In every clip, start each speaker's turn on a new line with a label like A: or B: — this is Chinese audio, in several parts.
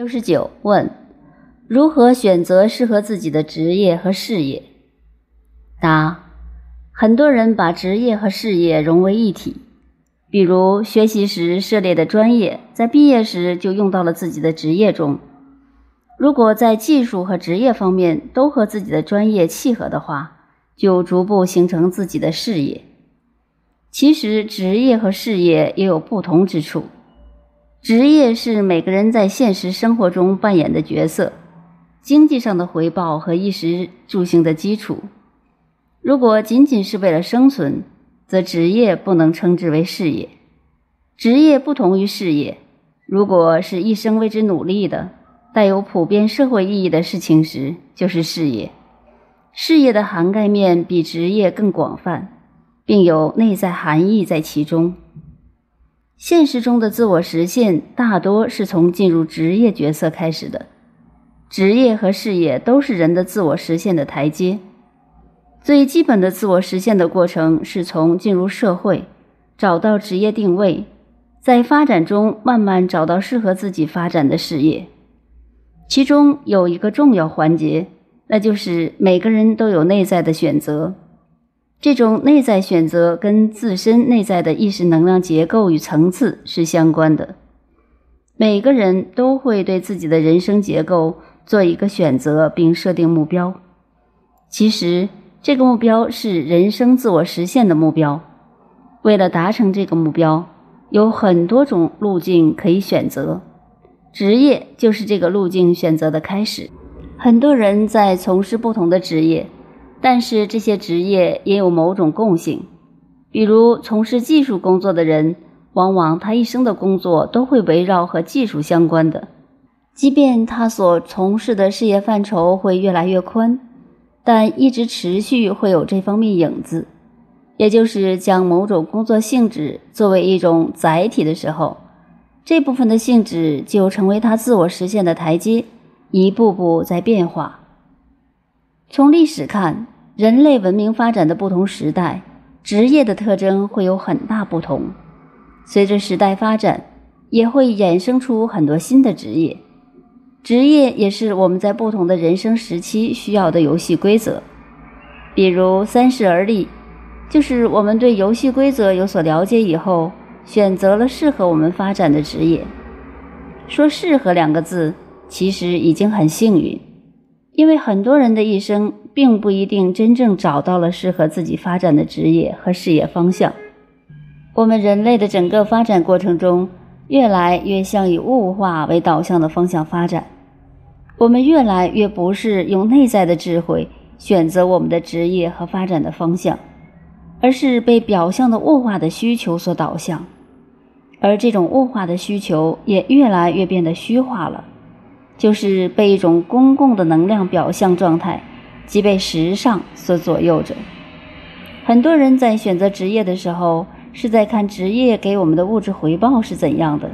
A: 六十九问：如何选择适合自己的职业和事业？答：很多人把职业和事业融为一体，比如学习时涉猎的专业，在毕业时就用到了自己的职业中。如果在技术和职业方面都和自己的专业契合的话，就逐步形成自己的事业。其实，职业和事业也有不同之处。职业是每个人在现实生活中扮演的角色，经济上的回报和衣食住行的基础。如果仅仅是为了生存，则职业不能称之为事业。职业不同于事业，如果是一生为之努力的、带有普遍社会意义的事情时，就是事业。事业的涵盖面比职业更广泛，并有内在含义在其中。现实中的自我实现大多是从进入职业角色开始的，职业和事业都是人的自我实现的台阶。最基本的自我实现的过程是从进入社会，找到职业定位，在发展中慢慢找到适合自己发展的事业。其中有一个重要环节，那就是每个人都有内在的选择。这种内在选择跟自身内在的意识能量结构与层次是相关的。每个人都会对自己的人生结构做一个选择，并设定目标。其实，这个目标是人生自我实现的目标。为了达成这个目标，有很多种路径可以选择。职业就是这个路径选择的开始。很多人在从事不同的职业。但是这些职业也有某种共性，比如从事技术工作的人，往往他一生的工作都会围绕和技术相关的，即便他所从事的事业范畴会越来越宽，但一直持续会有这方面影子，也就是将某种工作性质作为一种载体的时候，这部分的性质就成为他自我实现的台阶，一步步在变化。从历史看，人类文明发展的不同时代，职业的特征会有很大不同。随着时代发展，也会衍生出很多新的职业。职业也是我们在不同的人生时期需要的游戏规则。比如“三十而立”，就是我们对游戏规则有所了解以后，选择了适合我们发展的职业。说“适合”两个字，其实已经很幸运。因为很多人的一生并不一定真正找到了适合自己发展的职业和事业方向。我们人类的整个发展过程中，越来越向以物化为导向的方向发展。我们越来越不是用内在的智慧选择我们的职业和发展的方向，而是被表象的物化的需求所导向。而这种物化的需求也越来越变得虚化了。就是被一种公共的能量表象状态，即被时尚所左右着。很多人在选择职业的时候，是在看职业给我们的物质回报是怎样的。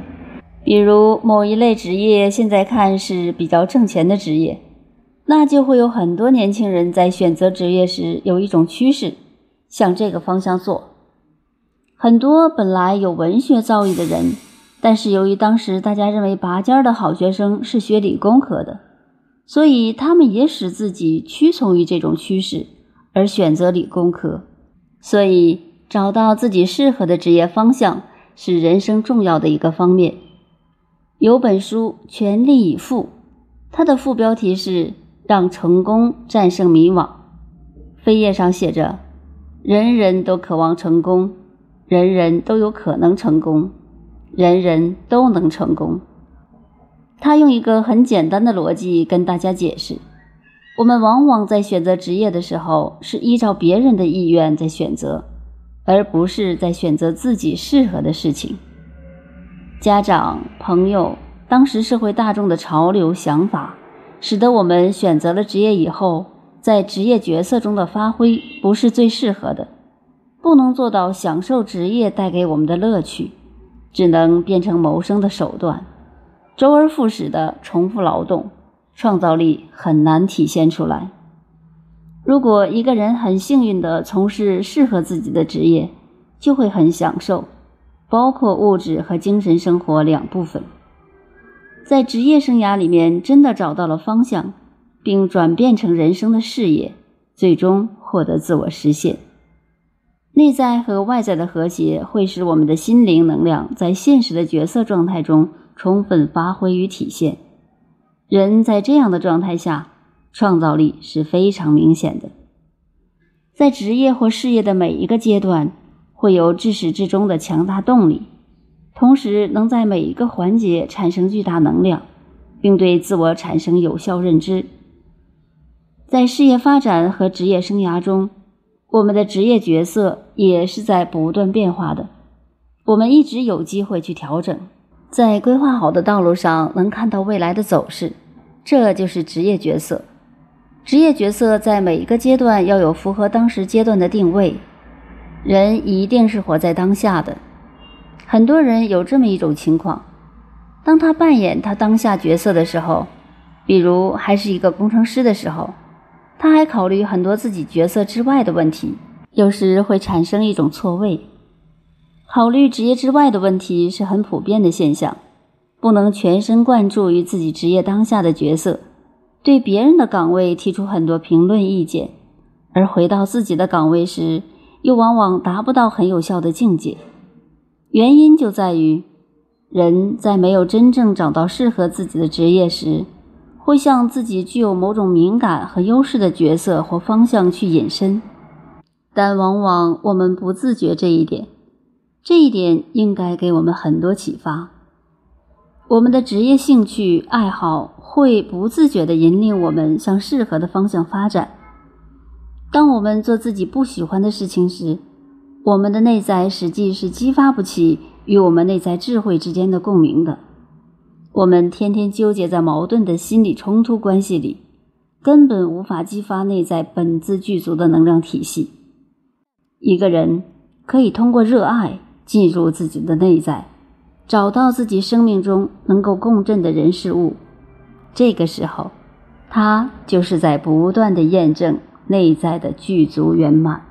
A: 比如某一类职业现在看是比较挣钱的职业，那就会有很多年轻人在选择职业时有一种趋势，向这个方向做。很多本来有文学造诣的人。但是由于当时大家认为拔尖的好学生是学理工科的，所以他们也使自己屈从于这种趋势，而选择理工科。所以找到自己适合的职业方向是人生重要的一个方面。有本书《全力以赴》，它的副标题是“让成功战胜迷惘”。扉页上写着：“人人都渴望成功，人人都有可能成功。”人人都能成功。他用一个很简单的逻辑跟大家解释：我们往往在选择职业的时候，是依照别人的意愿在选择，而不是在选择自己适合的事情。家长、朋友、当时社会大众的潮流想法，使得我们选择了职业以后，在职业角色中的发挥不是最适合的，不能做到享受职业带给我们的乐趣。只能变成谋生的手段，周而复始的重复劳动，创造力很难体现出来。如果一个人很幸运地从事适合自己的职业，就会很享受，包括物质和精神生活两部分。在职业生涯里面真的找到了方向，并转变成人生的事业，最终获得自我实现。内在和外在的和谐会使我们的心灵能量在现实的角色状态中充分发挥与体现。人在这样的状态下，创造力是非常明显的。在职业或事业的每一个阶段，会有至始至终的强大动力。同时，能在每一个环节产生巨大能量，并对自我产生有效认知。在事业发展和职业生涯中，我们的职业角色也是在不断变化的。我们一直有机会去调整，在规划好的道路上能看到未来的走势，这就是职业角色。职业角色在每一个阶段要有符合当时阶段的定位。人一定是活在当下的。很多人有这么一种情况：当他扮演他当下角色的时候，比如还是一个工程师的时候，他还考虑很多自己角色之外的问题，有时会产生一种错位。考虑职业之外的问题是很普遍的现象，不能全神贯注于自己职业当下的角色，对别人的岗位提出很多评论意见，而回到自己的岗位时，又往往达不到很有效的境界。原因就在于，人在没有真正找到适合自己的职业时，会向自己具有某种敏感和优势的角色或方向去引申，但往往我们不自觉这一点。这一点应该给我们很多启发。我们的职业兴趣爱好会不自觉地引领我们向适合的方向发展。当我们做自己不喜欢的事情时，我们的内在实际是激发不起与我们内在智慧之间的共鸣的。我们天天纠结在矛盾的心理冲突关系里，根本无法激发内在本自具足的能量体系。一个人可以通过热爱进入自己的内在，找到自己生命中能够共振的人事物。这个时候，他就是在不断的验证内在的具足圆满。